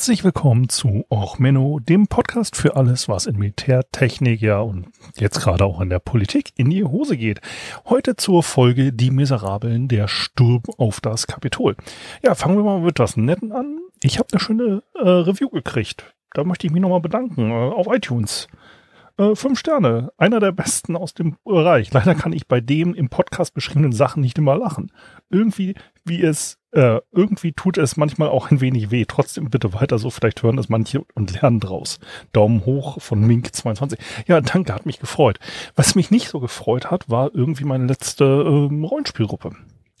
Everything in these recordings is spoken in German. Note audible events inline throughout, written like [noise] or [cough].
Herzlich willkommen zu Och Menno, dem Podcast für alles, was in Militär, Technik, ja und jetzt gerade auch in der Politik in die Hose geht. Heute zur Folge Die Miserablen, der Sturm auf das Kapitol. Ja, fangen wir mal mit was Netten an. Ich habe eine schöne äh, Review gekriegt. Da möchte ich mich nochmal bedanken äh, auf iTunes. Äh, fünf Sterne. Einer der besten aus dem Bereich. Leider kann ich bei dem im Podcast beschriebenen Sachen nicht immer lachen. Irgendwie, wie es, äh, irgendwie tut es manchmal auch ein wenig weh. Trotzdem bitte weiter so. Vielleicht hören das manche und lernen draus. Daumen hoch von Mink22. Ja, danke, hat mich gefreut. Was mich nicht so gefreut hat, war irgendwie meine letzte ähm, Rollenspielgruppe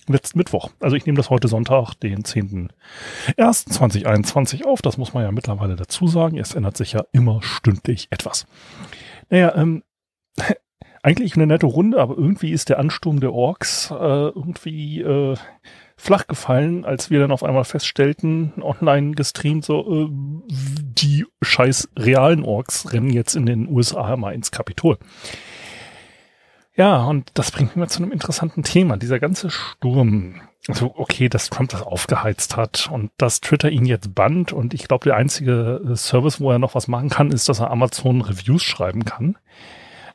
letzten Mittwoch. Also ich nehme das heute Sonntag, den 10.01.2021 auf. Das muss man ja mittlerweile dazu sagen. Es ändert sich ja immer stündlich etwas. Naja, ähm, [laughs] eigentlich eine nette Runde, aber irgendwie ist der Ansturm der Orks äh, irgendwie äh, flach gefallen, als wir dann auf einmal feststellten, online gestreamt, so, äh, die scheiß realen Orks rennen jetzt in den USA mal ins Kapitol. Ja, und das bringt mich mal zu einem interessanten Thema. Dieser ganze Sturm. Also, okay, dass Trump das aufgeheizt hat und dass Twitter ihn jetzt bannt und ich glaube, der einzige äh, Service, wo er noch was machen kann, ist, dass er Amazon Reviews schreiben kann.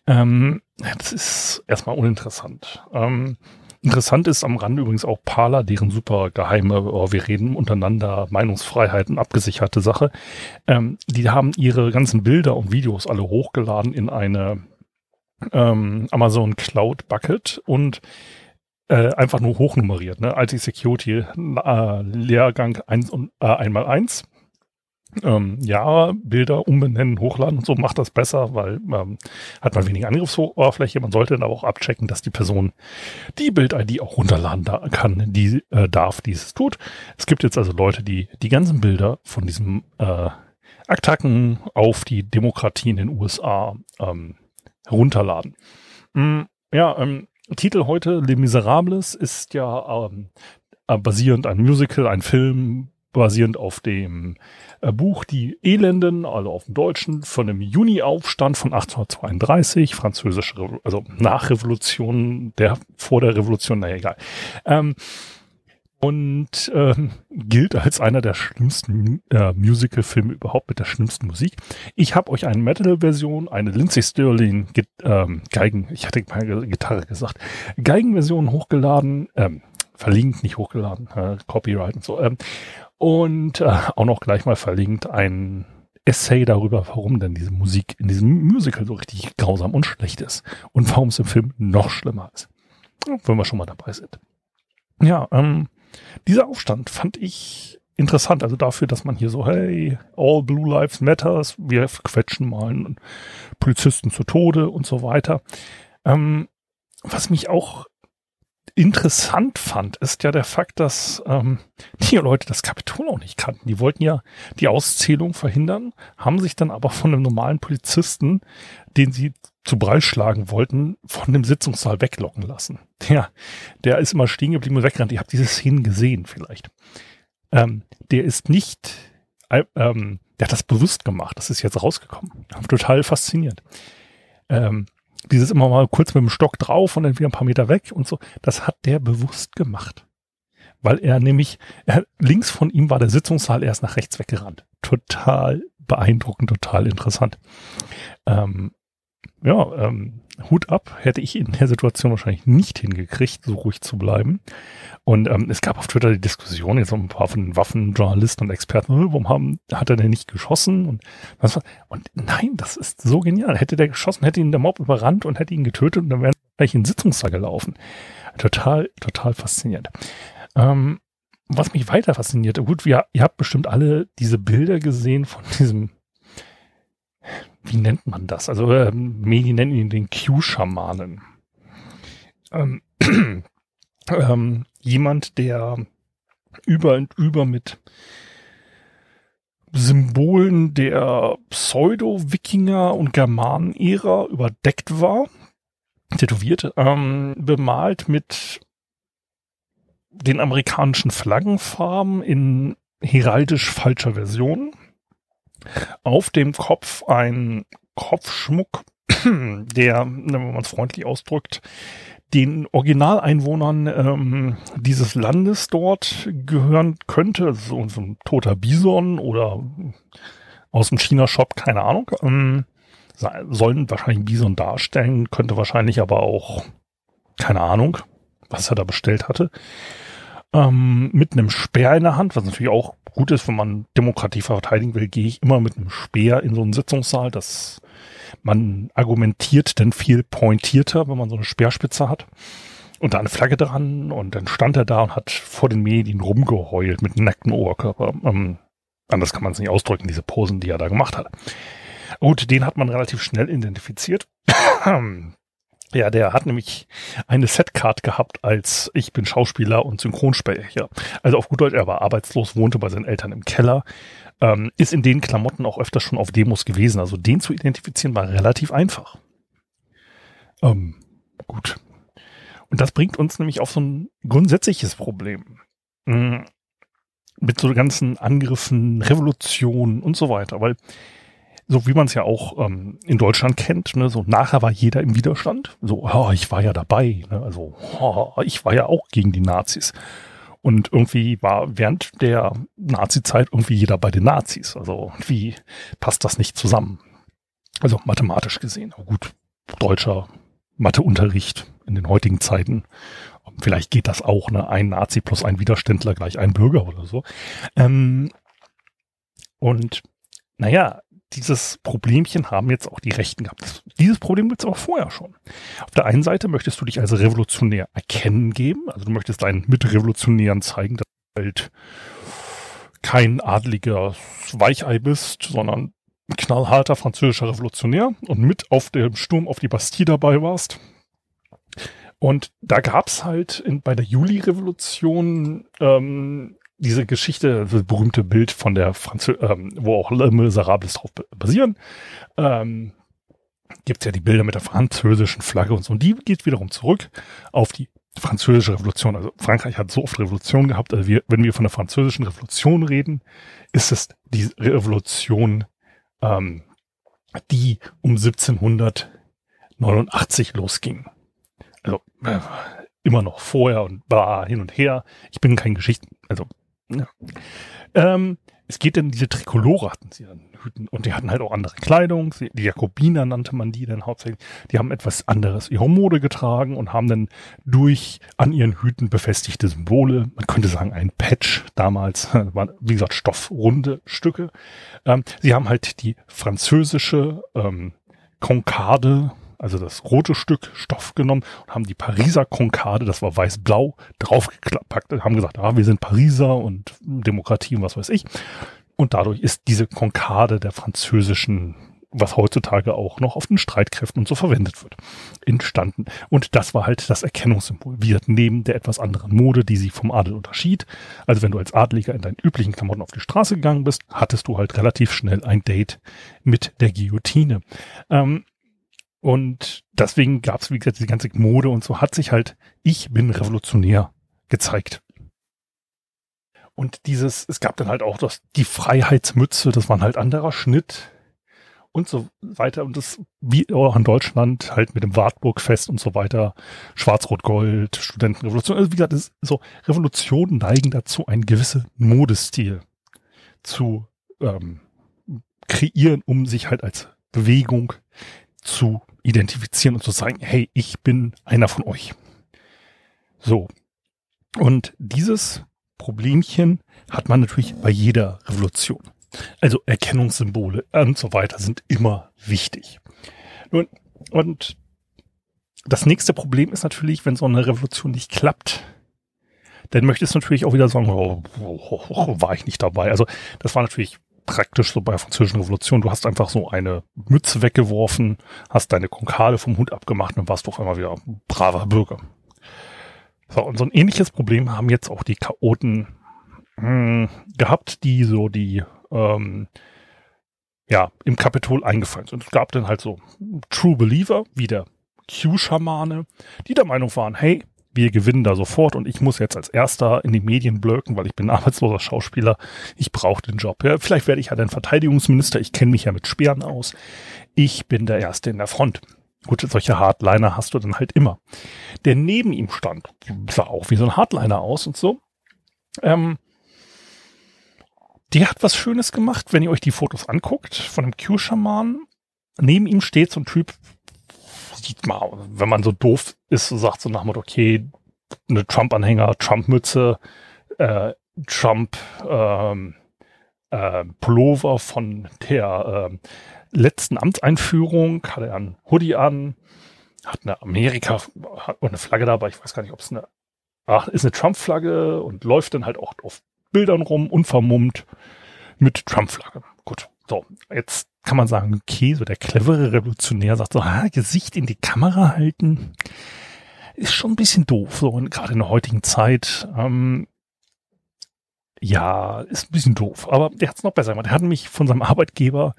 Ähm, das ist erstmal uninteressant. Ähm, interessant ist am Rande übrigens auch Parler, deren super geheime, oh, wir reden untereinander, Meinungsfreiheiten, abgesicherte Sache. Ähm, die haben ihre ganzen Bilder und Videos alle hochgeladen in eine ähm, Amazon Cloud Bucket und äh, einfach nur hochnummeriert, ne? IT Security äh, Lehrgang 1 und äh, einmal 1. Ähm, ja, Bilder umbenennen, hochladen und so macht das besser, weil ähm, hat man weniger Angriffsoberfläche. Man sollte dann aber auch abchecken, dass die Person die Bild-ID auch runterladen da kann, die äh, darf, dieses tut. Es gibt jetzt also Leute, die die ganzen Bilder von diesem äh, Attacken auf die Demokratie in den USA ähm, herunterladen. Mm, ja, ähm, Titel heute Les Miserables ist ja ähm, äh, basierend ein Musical, ein Film basierend auf dem äh, Buch Die Elenden, also auf dem Deutschen, von dem Juni-Aufstand von 1832, französische, Revo also Nachrevolution, der vor der Revolution, naja, egal. Ähm, und ähm, gilt als einer der schlimmsten äh, Musical-Filme überhaupt mit der schlimmsten Musik. Ich habe euch eine Metal-Version, eine Lindsay Sterling ähm, Geigen, ich hatte mal Gitarre gesagt, Geigen-Version hochgeladen, ähm, verlinkt, nicht hochgeladen, äh, Copyright und so. Ähm, und äh, auch noch gleich mal verlinkt ein Essay darüber, warum denn diese Musik in diesem Musical so richtig grausam und schlecht ist und warum es im Film noch schlimmer ist. Wenn wir schon mal dabei sind. Ja, ähm, dieser Aufstand fand ich interessant. Also dafür, dass man hier so, hey, all blue lives matters, wir quetschen mal einen Polizisten zu Tode und so weiter. Ähm, was mich auch interessant fand, ist ja der Fakt, dass ähm, die Leute das Kapitol auch nicht kannten. Die wollten ja die Auszählung verhindern, haben sich dann aber von einem normalen Polizisten, den sie zu Brei schlagen wollten, von dem Sitzungssaal weglocken lassen. Der, der ist immer stehen geblieben und weggerannt. Ihr habt diese Szenen gesehen vielleicht. Ähm, der ist nicht, äh, ähm, der hat das bewusst gemacht. Das ist jetzt rausgekommen. Total fasziniert. Ähm, dieses immer mal kurz mit dem Stock drauf und dann wieder ein paar Meter weg und so. Das hat der bewusst gemacht. Weil er nämlich, er, links von ihm war der Sitzungssaal, er ist nach rechts weggerannt. Total beeindruckend, total interessant. Ähm, ja, ähm, Hut ab, hätte ich in der Situation wahrscheinlich nicht hingekriegt, so ruhig zu bleiben. Und ähm, es gab auf Twitter die Diskussion, jetzt ein paar von den Waffenjournalisten und Experten, äh, warum haben, hat er denn nicht geschossen? Und was und nein, das ist so genial. Hätte der geschossen, hätte ihn der Mob überrannt und hätte ihn getötet und dann wäre er gleich in den Sitzungssaal gelaufen. Total, total faszinierend. Ähm, was mich weiter fasziniert, gut, wir, ihr habt bestimmt alle diese Bilder gesehen von diesem wie nennt man das? Also äh, Medien nennen ihn den Q-Schamanen. Ähm, [clears throat] ähm, jemand, der über und über mit Symbolen der Pseudo-Wikinger und Germanen-Ära überdeckt war, tätowiert, ähm, bemalt mit den amerikanischen Flaggenfarben in heraldisch falscher Version. Auf dem Kopf ein Kopfschmuck, [clears throat] der, wenn man es freundlich ausdrückt, den Originaleinwohnern ähm, dieses Landes dort gehören könnte. So, so ein toter Bison oder aus dem China-Shop, keine Ahnung. Ähm, sollen wahrscheinlich Bison darstellen, könnte wahrscheinlich aber auch, keine Ahnung, was er da bestellt hatte. Ähm, mit einem Speer in der Hand, was natürlich auch gut ist, wenn man Demokratie verteidigen will, gehe ich immer mit einem Speer in so einen Sitzungssaal. Das man argumentiert dann viel pointierter, wenn man so eine Speerspitze hat. Und da eine Flagge dran und dann stand er da und hat vor den Medien rumgeheult mit nacktem Oberkörper. Ähm, anders kann man es nicht ausdrücken, diese Posen, die er da gemacht hat. Gut, den hat man relativ schnell identifiziert. [clears throat] Ja, der hat nämlich eine Setcard gehabt als ich bin Schauspieler und Synchronsprecher. Also auf gut Deutsch, er war arbeitslos, wohnte bei seinen Eltern im Keller, ähm, ist in den Klamotten auch öfter schon auf Demos gewesen. Also den zu identifizieren war relativ einfach. Ähm, gut. Und das bringt uns nämlich auf so ein grundsätzliches Problem. Mhm. Mit so ganzen Angriffen, Revolutionen und so weiter. Weil so wie man es ja auch ähm, in Deutschland kennt, ne, so nachher war jeder im Widerstand. So, oh, ich war ja dabei, ne, also oh, ich war ja auch gegen die Nazis. Und irgendwie war während der Nazi-Zeit irgendwie jeder bei den Nazis. Also wie passt das nicht zusammen? Also mathematisch gesehen. Aber gut, deutscher Matheunterricht in den heutigen Zeiten. Vielleicht geht das auch, ne? Ein Nazi plus ein Widerständler gleich ein Bürger oder so. Ähm, und naja, dieses Problemchen haben jetzt auch die Rechten gehabt. Dieses Problem gibt es auch vorher schon. Auf der einen Seite möchtest du dich als revolutionär erkennen geben, also du möchtest deinen Mitrevolutionären zeigen, dass du halt kein adliger Weichei bist, sondern knallharter französischer Revolutionär und mit auf dem Sturm auf die Bastille dabei warst. Und da gab's halt in, bei der Juli-Revolution ähm, diese Geschichte, das berühmte Bild von der Franzö ähm, wo auch Le Miserables drauf basieren, ähm, gibt ja die Bilder mit der französischen Flagge und so. Und die geht wiederum zurück auf die französische Revolution. Also Frankreich hat so oft Revolution gehabt. Also wir, wenn wir von der französischen Revolution reden, ist es die Revolution, ähm, die um 1789 losging. Also äh, immer noch vorher und war hin und her. Ich bin kein Geschichten, also Ähm, es geht denn, diese Trikolore hatten sie dann Hüten und die hatten halt auch andere Kleidung. Die Jakobiner nannte man die dann hauptsächlich. Die haben etwas anderes ihre Mode getragen und haben dann durch an ihren Hüten befestigte Symbole, man könnte sagen ein Patch damals, [laughs] waren wie gesagt stoffrunde Stücke. Ähm, sie haben halt die französische ähm, Konkade also das rote Stück Stoff genommen und haben die Pariser Konkade, das war weiß-blau, draufgepackt, haben gesagt, ah, wir sind Pariser und Demokratie und was weiß ich. Und dadurch ist diese Konkade der französischen, was heutzutage auch noch auf den Streitkräften und so verwendet wird, entstanden. Und das war halt das Erkennungssymbol. Wir neben der etwas anderen Mode, die sie vom Adel unterschied. Also wenn du als Adliger in deinen üblichen Klamotten auf die Straße gegangen bist, hattest du halt relativ schnell ein Date mit der Guillotine. Ähm, und deswegen gab es, wie gesagt, die ganze Mode und so hat sich halt, ich bin revolutionär gezeigt. Und dieses, es gab dann halt auch das, die Freiheitsmütze, das war halt anderer Schnitt und so weiter. Und das, wie auch in Deutschland, halt mit dem Wartburgfest und so weiter, Schwarz-Rot-Gold, Studentenrevolution. Also wie gesagt, ist so Revolutionen neigen dazu, einen gewissen Modestil zu ähm, kreieren, um sich halt als Bewegung zu identifizieren und zu sagen, hey, ich bin einer von euch. So. Und dieses Problemchen hat man natürlich bei jeder Revolution. Also Erkennungssymbole und so weiter sind immer wichtig. Nun, und das nächste Problem ist natürlich, wenn so eine Revolution nicht klappt, dann möchtest du natürlich auch wieder sagen, oh, oh, oh, war ich nicht dabei. Also das war natürlich praktisch so bei der französischen Revolution. Du hast einfach so eine Mütze weggeworfen, hast deine Konkade vom Hut abgemacht und warst auf einmal wieder ein braver Bürger. So, und so ein ähnliches Problem haben jetzt auch die Chaoten mh, hm, gehabt, die so die ähm, ja, im Kapitol eingefallen sind. Es gab dann halt so True Believer, wie der Q-Schamane, die der Meinung waren, hey, wir gewinnen da sofort und ich muss jetzt als erster in die Medien blöken, weil ich bin arbeitsloser Schauspieler, ich brauche den Job. Ja, vielleicht werde ich ja dann Verteidigungsminister, ich kenne mich ja mit Speeren aus. Ich bin der Erste in der Front. Gut, solche Hardliner hast du dann halt immer. Der neben ihm stand, sah auch wie so ein Hardliner aus und so. Ähm, der hat was Schönes gemacht, wenn ihr euch die Fotos anguckt von dem Q-Schaman. Neben ihm steht so ein Typ, sieht mal, wenn man so doof ist, so sagt so nach Motto, okay, eine Trump-Anhänger, Trump-Mütze, äh, Trump ähm, äh, Pullover von der äh, letzten Amtseinführung, hat er einen Hoodie an, hat eine Amerika hat eine Flagge dabei, ich weiß gar nicht, ob es eine, ach, ist eine Trump-Flagge und läuft dann halt auch auf Bildern rum, unvermummt mit Trump-Flagge. Gut, so, jetzt kann man sagen, okay, so der clevere Revolutionär sagt so, ah, Gesicht in die Kamera halten, ist schon ein bisschen doof, so, und gerade in der heutigen Zeit, ähm, ja, ist ein bisschen doof, aber der hat es noch besser gemacht. Der hat nämlich von seinem Arbeitgeber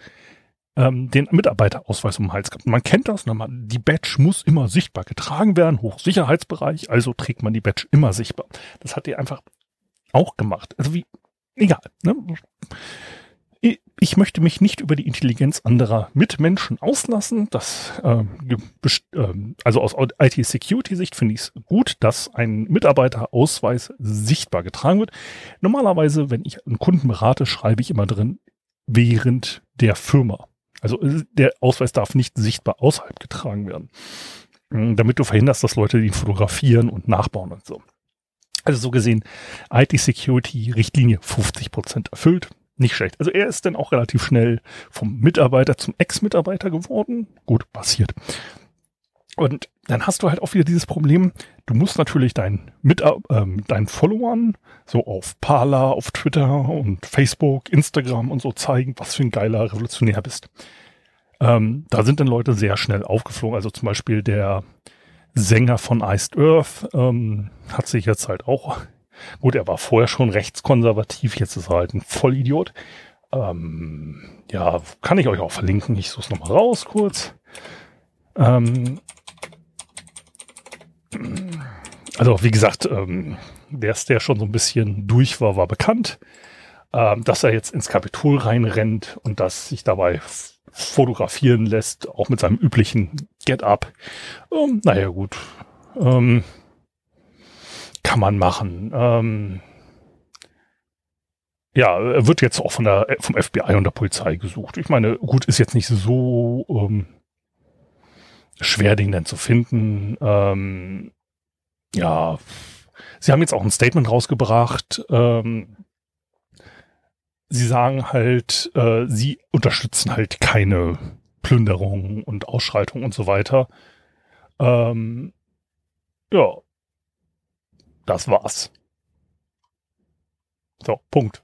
ähm, den Mitarbeiterausweis um den Hals gehabt. Man kennt das, ne? die Badge muss immer sichtbar getragen werden, Hochsicherheitsbereich, also trägt man die Badge immer sichtbar. Das hat er einfach auch gemacht. Also wie, egal. Ne? Ich möchte mich nicht über die Intelligenz anderer Mitmenschen auslassen. Das, äh, äh, also aus IT-Security-Sicht finde ich es gut, dass ein Mitarbeiterausweis sichtbar getragen wird. Normalerweise, wenn ich einen Kunden berate, schreibe ich immer drin, während der Firma. Also äh, der Ausweis darf nicht sichtbar außerhalb getragen werden, hm, damit du verhinderst, dass Leute ihn fotografieren und nachbauen und so. Also so gesehen, IT-Security-Richtlinie 50% erfüllt nicht schlecht. Also er ist dann auch relativ schnell vom Mitarbeiter zum Ex-Mitarbeiter geworden. Gut, passiert. Und dann hast du halt auch wieder dieses Problem, du musst natürlich deinen, Mit ähm, deinen Followern so auf Parler, auf Twitter und Facebook, Instagram und so zeigen, was für ein geiler Revolutionär bist. Ähm, da sind dann Leute sehr schnell aufgeflogen. Also zum Beispiel der Sänger von Iced Earth ähm, hat sich jetzt halt auch Gut, er war vorher schon rechtskonservativ, jetzt ist er halt ein Vollidiot. Ähm, ja, kann ich euch auch verlinken. Ich suche es nochmal raus kurz. Ähm, also, wie gesagt, ähm, der, der schon so ein bisschen durch war, war bekannt. Ähm, dass er jetzt ins Kapitol reinrennt und dass sich dabei fotografieren lässt, auch mit seinem üblichen Get-Up. Ähm, naja, gut. Ähm, kann man machen. Ähm, ja, er wird jetzt auch von der, vom FBI und der Polizei gesucht. Ich meine, gut, ist jetzt nicht so ähm, schwer, den dann zu finden. Ähm, ja, sie haben jetzt auch ein Statement rausgebracht. Ähm, sie sagen halt, äh, sie unterstützen halt keine Plünderung und Ausschreitung und so weiter. Ähm, ja, das war's. So, Punkt.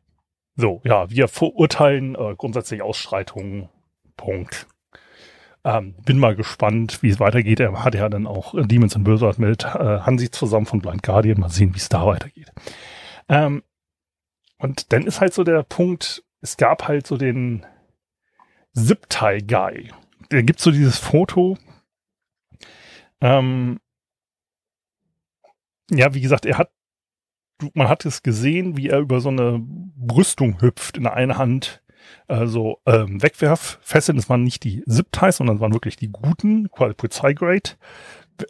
So, ja, wir verurteilen äh, grundsätzlich Ausschreitungen. Punkt. Ähm, bin mal gespannt, wie es weitergeht. Er hat ja dann auch äh, Demons and Blizzard mit äh, Hansi zusammen von Blind Guardian. Mal sehen, wie es da weitergeht. Ähm, und dann ist halt so der Punkt, es gab halt so den Zip-Tie-Guy. Der gibt so dieses Foto, ähm, ja, wie gesagt, er hat, man hat es gesehen, wie er über so eine Brüstung hüpft in der einen Hand. Also ähm, Wegwerffesseln, das waren nicht die Zip-Ties, sondern das waren wirklich die guten, quasi Polizeigrade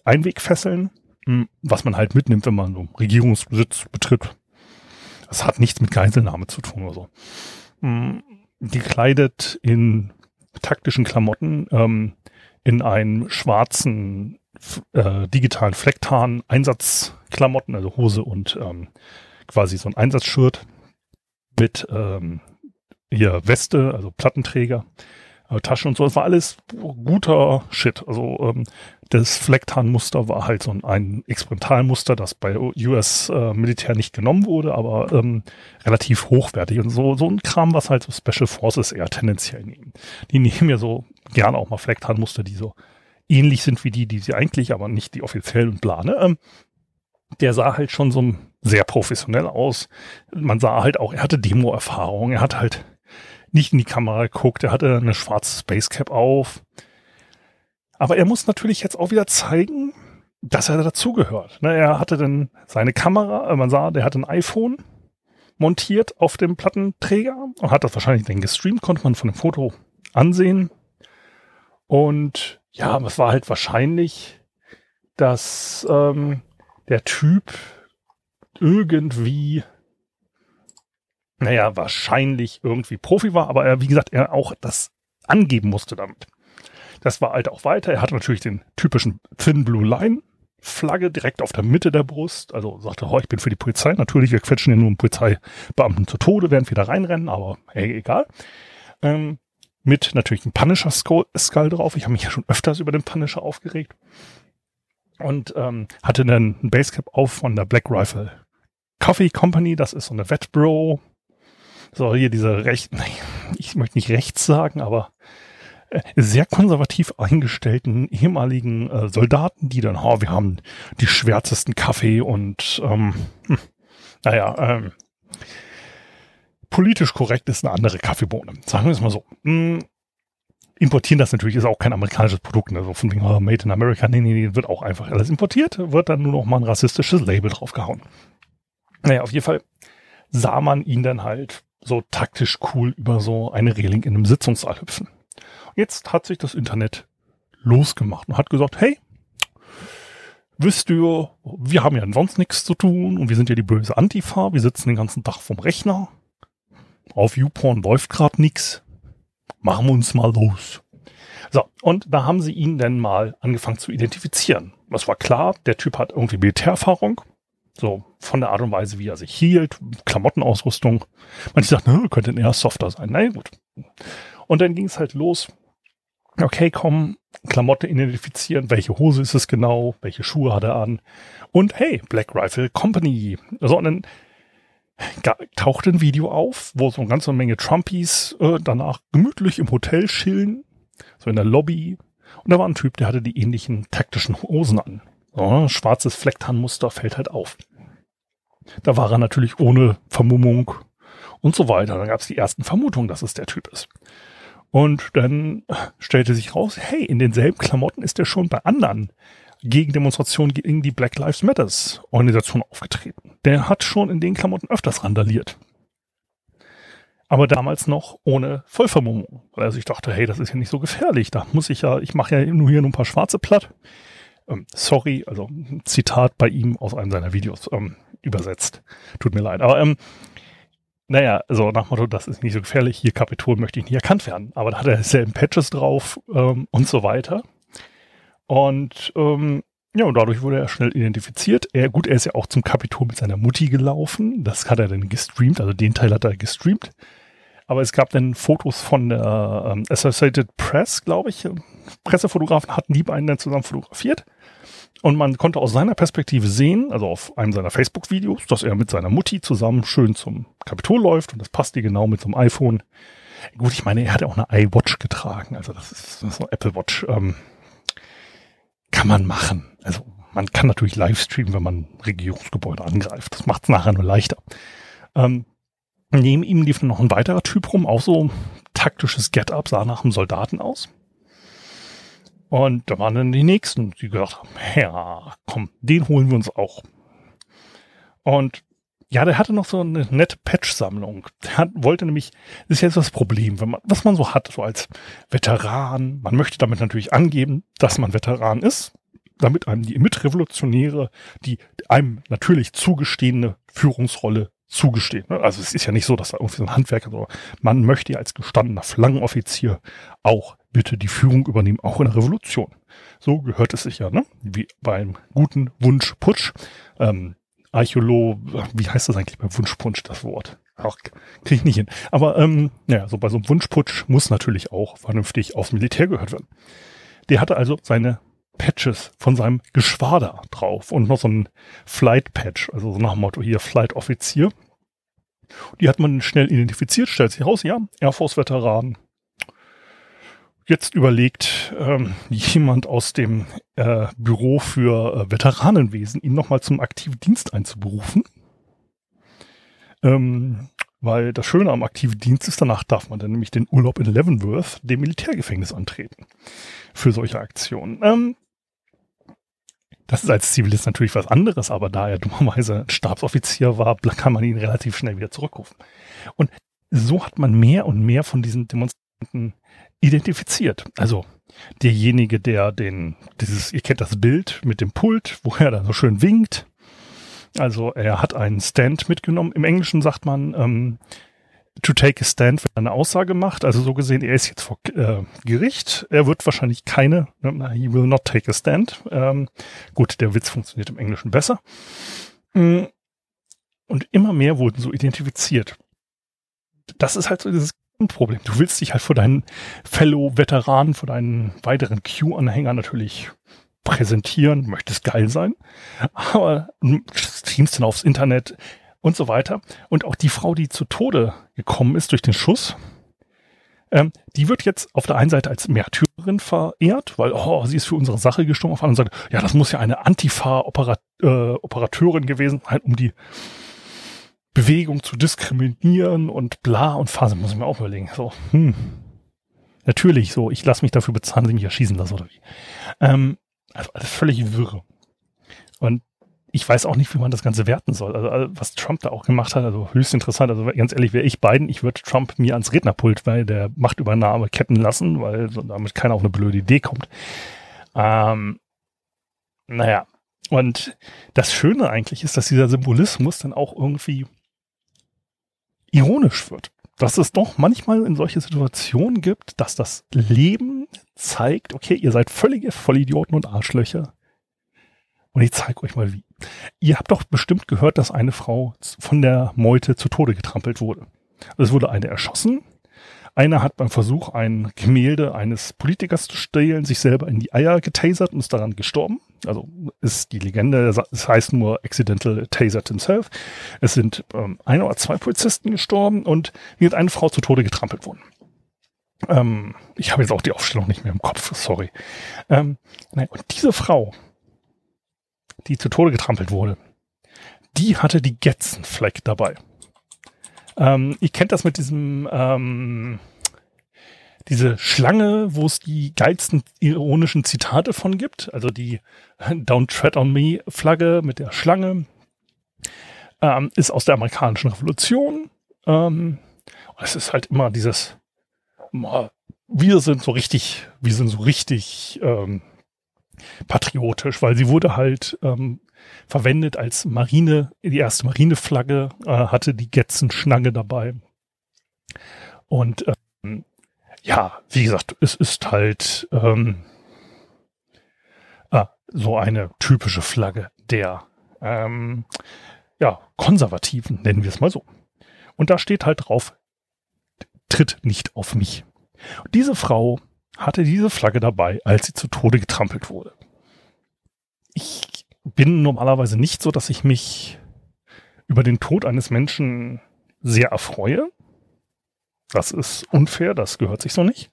Einwegfesseln, hm, was man halt mitnimmt, wenn man so Regierungsbesitz betritt. Das hat nichts mit Geiselnahme zu tun oder so. Hm, gekleidet in taktischen Klamotten, ähm, in einen schwarzen äh, digitalen Flecktarn, Einsatzklamotten, also Hose und ähm, quasi so ein Einsatzshirt mit ähm, hier Weste, also Plattenträger, äh, Tasche und so. Das war alles guter Shit. Also ähm, das Flecktarnmuster war halt so ein, ein Experimentalmuster, das bei US-Militär äh, nicht genommen wurde, aber ähm, relativ hochwertig. Und so, so ein Kram, was halt so Special Forces eher tendenziell nehmen. Die nehmen ja so gerne auch mal Flecktarnmuster, die so ähnlich sind wie die, die sie eigentlich, aber nicht die offiziellen und bla, ne? Ähm, der sah halt schon so sehr professionell aus. Man sah halt auch, er hatte Demo-Erfahrung, er hat halt nicht in die Kamera geguckt, er hatte eine schwarze Spacecap auf. Aber er muss natürlich jetzt auch wieder zeigen, dass er dazugehört. Ne, er hatte dann seine Kamera, äh, man sah, der hatte ein iPhone montiert auf dem Plattenträger und hat das wahrscheinlich dann gestreamt, konnte man von dem Foto ansehen. Und ja, es war halt wahrscheinlich, dass ähm, der Typ irgendwie, naja, wahrscheinlich irgendwie Profi war, aber er, wie gesagt, er auch das angeben musste damit. Das war halt auch weiter. Er hatte natürlich den typischen Thin Blue Line Flagge direkt auf der Mitte der Brust. Also sagte, oh, ich bin für die Polizei. Natürlich, wir quetschen ja nur einen Polizeibeamten zu Tode, während wir da reinrennen, aber hey, egal. Ähm, mit natürlich einem Punisher Skull, Skull drauf. Ich habe mich ja schon öfters über den Punisher aufgeregt. Und ähm, hatte dann ein Basecap auf von der Black Rifle Coffee Company. Das ist so eine Vetbro. So, hier diese recht, [laughs] ich möchte nicht rechts sagen, aber sehr konservativ eingestellten ehemaligen äh, Soldaten, die dann, oh, wir haben die schwärzesten Kaffee und ähm, hm, naja, ähm, politisch korrekt ist eine andere Kaffeebohne. Sagen wir es mal so. Mm, importieren das natürlich ist auch kein amerikanisches Produkt, ne? so von wegen oh, Made in America. Nee, nee, nee, wird auch einfach alles importiert, wird dann nur noch mal ein rassistisches Label draufgehauen. Naja, auf jeden Fall sah man ihn dann halt so taktisch cool über so eine Reling in einem Sitzungssaal hüpfen. Jetzt hat sich das Internet losgemacht und hat gesagt, hey, wisst ihr, wir haben ja sonst nichts zu tun und wir sind ja die böse Antifa, wir sitzen den ganzen Tag vom Rechner. Auf YouPorn läuft gerade nichts. Machen wir uns mal los. So, und da haben sie ihn dann mal angefangen zu identifizieren. Das war klar, der Typ hat irgendwie Militärerfahrung. So, von der Art und Weise, wie er sich hielt, Klamottenausrüstung. Manche sagten, könnte ein softer sein. Na gut. Und dann ging es halt los okay, komm, Klamotte identifizieren, welche Hose ist es genau, welche Schuhe hat er an und hey, Black Rifle Company. So, und dann tauchte ein Video auf, wo so eine ganze Menge Trumpies äh, danach gemütlich im Hotel chillen, so in der Lobby. Und da war ein Typ, der hatte die ähnlichen taktischen Hosen an. So, schwarzes Flecktarnmuster fällt halt auf. Da war er natürlich ohne Vermummung und so weiter. Dann gab es die ersten Vermutungen, dass es der Typ ist. Und dann stellte sich raus, hey, in denselben Klamotten ist er schon bei anderen Gegendemonstrationen gegen die Black Lives Matters Organisation aufgetreten. Der hat schon in den Klamotten öfters randaliert. Aber damals noch ohne Vollvermummung. Weil er sich dachte, hey, das ist ja nicht so gefährlich. Da muss ich ja, ich mache ja nur hier nur ein paar schwarze platt. Ähm, sorry, also Zitat bei ihm aus einem seiner Videos ähm, übersetzt. Tut mir leid. Aber ähm, naja, also nach Motto, das ist nicht so gefährlich, hier Kapitol möchte ich nicht erkannt werden. Aber da hat er selben Patches drauf ähm, und so weiter. Und ähm, ja, und dadurch wurde er schnell identifiziert. Er, gut, er ist ja auch zum Kapitol mit seiner Mutti gelaufen. Das hat er dann gestreamt, also den Teil hat er gestreamt. Aber es gab dann Fotos von der ähm, Associated Press, glaube ich. Pressefotografen hatten die beiden dann zusammen fotografiert. Und man konnte aus seiner Perspektive sehen, also auf einem seiner Facebook-Videos, dass er mit seiner Mutti zusammen schön zum Kapitol läuft und das passt die genau mit so einem iPhone. Gut, ich meine, er hat ja auch eine iWatch getragen, also das ist, das ist so Apple Watch. Ähm, kann man machen. Also man kann natürlich Livestreamen, wenn man Regierungsgebäude angreift. Das macht es nachher nur leichter. Ähm, neben ihm lief noch ein weiterer Typ rum, auch so taktisches Get-up, sah nach einem Soldaten aus. Und da waren dann die nächsten, die gesagt haben, ja, komm, den holen wir uns auch. Und ja, der hatte noch so eine nette Patch-Sammlung. Der hat, wollte nämlich, das ist jetzt das Problem, wenn man, was man so hat, so als Veteran, man möchte damit natürlich angeben, dass man Veteran ist, damit einem die Mitrevolutionäre, die einem natürlich zugestehende Führungsrolle zugestehen. Ne? Also es ist ja nicht so, dass da irgendwie so ein Handwerker, so, man möchte ja als gestandener Flankenoffizier auch bitte die Führung übernehmen, auch in der Revolution. So gehört es sich ja, ne? Wie beim guten Wunschputsch. Ähm, Archäolo, wie heißt das eigentlich bei Wunschpunsch, das Wort? Ach, krieg ich nicht hin. Aber ähm, ja, so bei so einem Wunschputsch muss natürlich auch vernünftig aufs Militär gehört werden. Der hatte also seine Patches von seinem Geschwader drauf und noch so ein Flight Patch, also so nach dem Motto hier Flight Offizier. Die hat man schnell identifiziert, stellt sich raus, ja, Air Force Veteran, jetzt überlegt ähm, jemand aus dem äh, Büro für äh, Veteranenwesen, ihn nochmal zum aktiven Dienst einzuberufen. Ähm, weil das Schöne am aktiven Dienst ist, danach darf man dann nämlich den Urlaub in Leavenworth, dem Militärgefängnis, antreten. Für solche Aktionen. Ähm, Das ist als Zivilist natürlich was anderes, aber da er dummerweise Stabsoffizier war, kann man ihn relativ schnell wieder zurückrufen. Und so hat man mehr und mehr von diesen Demonstranten identifiziert. Also derjenige, der den, dieses, ihr kennt das Bild mit dem Pult, wo er da so schön winkt. Also er hat einen Stand mitgenommen. Im Englischen sagt man, ähm, to take a stand, wenn er eine Aussage macht. Also so gesehen, er ist jetzt vor äh, Gericht. Er wird wahrscheinlich keine, ne, he will not take a stand. Ähm, gut, der Witz funktioniert im Englischen besser. Mm, und immer mehr wurden so identifiziert. Das ist halt so dieses Problem. Du willst dich halt vor deinen Fellow-Veteranen, vor deinen weiteren Q-Anhängern natürlich präsentieren, möchtest geil sein, aber streamst dann aufs Internet, und so weiter. Und auch die Frau, die zu Tode gekommen ist durch den Schuss, ähm, die wird jetzt auf der einen Seite als Märtyrerin verehrt, weil oh, sie ist für unsere Sache gestorben. Auf der anderen Seite, ja, das muss ja eine Antifa-Operateurin äh, gewesen sein, um die Bewegung zu diskriminieren und bla und Phase, muss ich mir auch überlegen. So, hm. Natürlich, so, ich lasse mich dafür bezahlen, sie mich erschießen lassen oder wie. Ähm, also alles völlig wirre. Und ich weiß auch nicht, wie man das Ganze werten soll. Also, was Trump da auch gemacht hat, also höchst interessant. Also ganz ehrlich, wäre ich Biden, ich würde Trump mir ans Rednerpult bei der Machtübernahme ketten lassen, weil damit keiner auf eine blöde Idee kommt. Ähm, naja, und das Schöne eigentlich ist, dass dieser Symbolismus dann auch irgendwie ironisch wird. Dass es doch manchmal in solche Situationen gibt, dass das Leben zeigt, okay, ihr seid völlige Vollidioten und Arschlöcher. Und ich zeige euch mal wie. Ihr habt doch bestimmt gehört, dass eine Frau von der Meute zu Tode getrampelt wurde. Es wurde eine erschossen. Einer hat beim Versuch, ein Gemälde eines Politikers zu stehlen, sich selber in die Eier getasert und ist daran gestorben. Also ist die Legende, es heißt nur accidental tasered himself. Es sind ähm, ein oder zwei Polizisten gestorben und hier eine Frau zu Tode getrampelt worden. Ähm, ich habe jetzt auch die Aufstellung nicht mehr im Kopf, sorry. Ähm, nein, und diese Frau die zu Tode getrampelt wurde, die hatte die Getzenfleck dabei. Ähm, ihr kennt das mit diesem, ähm, diese Schlange, wo es die geilsten ironischen Zitate von gibt. Also die Don't Tread on Me Flagge mit der Schlange ähm, ist aus der amerikanischen Revolution. Ähm, es ist halt immer dieses, wir sind so richtig, wir sind so richtig ähm, patriotisch, weil sie wurde halt ähm, verwendet als Marine, die erste Marineflagge, äh, hatte die Getzenschnange dabei. Und ähm, ja, wie gesagt, es ist halt ähm, äh, so eine typische Flagge der ähm, ja, Konservativen, nennen wir es mal so. Und da steht halt drauf, tritt nicht auf mich. Und diese Frau hatte diese Flagge dabei, als sie zu Tode getrampelt wurde. Ich bin normalerweise nicht so, dass ich mich über den Tod eines Menschen sehr erfreue. Das ist unfair, das gehört sich so nicht.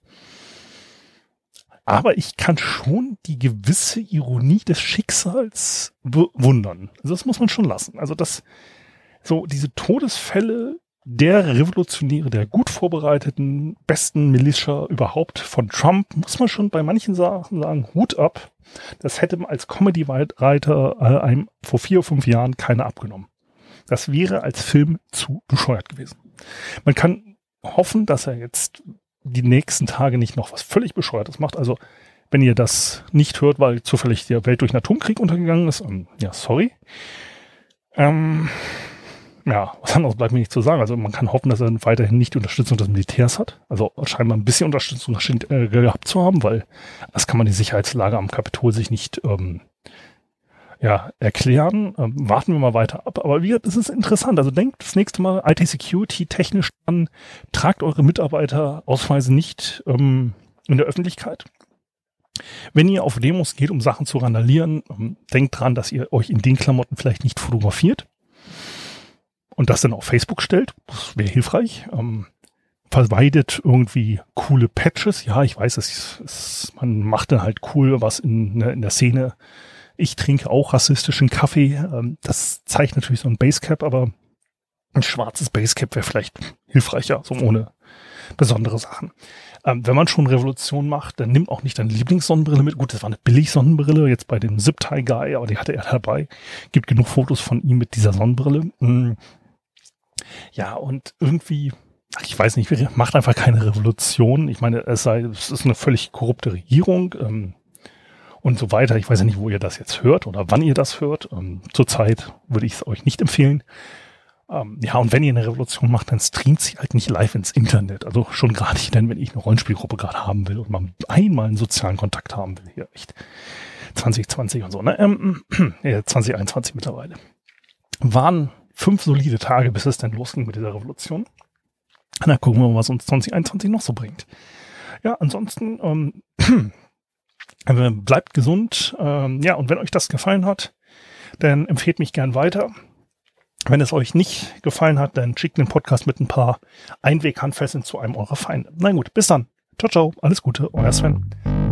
Aber ich kann schon die gewisse Ironie des Schicksals bewundern. Also das muss man schon lassen. Also das, so diese Todesfälle der Revolutionäre, der gut vorbereiteten, besten Militia überhaupt von Trump, muss man schon bei manchen Sachen sagen, Hut ab. Das hätte man als Comedy-Reiter äh, einem vor vier, fünf Jahren keiner abgenommen. Das wäre als Film zu bescheuert gewesen. Man kann hoffen, dass er jetzt die nächsten Tage nicht noch was völlig Bescheuertes macht. Also, wenn ihr das nicht hört, weil zufällig die Welt durch einen Atomkrieg untergegangen ist, ähm, ja, sorry. Ähm, ja, was anderes bleibt mir nicht zu sagen. Also man kann hoffen, dass er weiterhin nicht die Unterstützung des Militärs hat. Also scheinbar ein bisschen Unterstützung äh, gehabt zu haben, weil das kann man die Sicherheitslage am Kapitol sich nicht ähm, ja, erklären. Ähm, warten wir mal weiter ab. Aber wie das ist interessant. Also denkt das nächste Mal IT-Security technisch an. Tragt eure Mitarbeiterausweise nicht ähm, in der Öffentlichkeit. Wenn ihr auf Demos geht, um Sachen zu randalieren, ähm, denkt dran, dass ihr euch in den Klamotten vielleicht nicht fotografiert und das dann auf Facebook stellt, das wäre hilfreich. Ähm, vermeidet irgendwie coole Patches. Ja, ich weiß, es, es, man macht dann halt cool was in, ne, in der Szene. Ich trinke auch rassistischen Kaffee. Ähm, das zeigt natürlich so ein Basecap, aber ein schwarzes Basecap wäre vielleicht hilfreicher, so ohne besondere Sachen. Ähm, wenn man schon Revolution macht, dann nimm auch nicht deine Lieblingssonnenbrille mit. Gut, das war eine Billig-Sonnenbrille, jetzt bei dem Zip-Tie-Guy, aber die hatte er dabei. Gibt genug Fotos von ihm mit dieser Sonnenbrille. Mhm. Ja, und irgendwie, ich weiß nicht, macht einfach keine Revolution. Ich meine, es sei, es ist eine völlig korrupte Regierung. Ähm, und so weiter. Ich weiß ja nicht, wo ihr das jetzt hört oder wann ihr das hört. Ähm, Zurzeit würde ich es euch nicht empfehlen. Ähm, ja, und wenn ihr eine Revolution macht, dann streamt sie halt nicht live ins Internet. Also schon gerade dann, wenn ich eine Rollenspielgruppe gerade haben will und mal einmal einen sozialen Kontakt haben will. Hier echt 2020 und so, ne? Ähm, [clears throat] äh, 2021 mittlerweile. Waren fünf solide Tage, bis es dann losging mit dieser Revolution. Na, gucken wir mal, was uns 2021 noch so bringt. Ja, ansonsten ähm, [clears throat] äh, bleibt gesund. Ähm, ja, und wenn euch das gefallen hat, dann empfehlt mich gern weiter. Wenn es euch nicht gefallen hat, dann schickt den Podcast mit ein paar Einweghandfesseln zu einem eurer Feinde. Na gut, bis dann. Ciao, ciao. Alles Gute, euer Sven.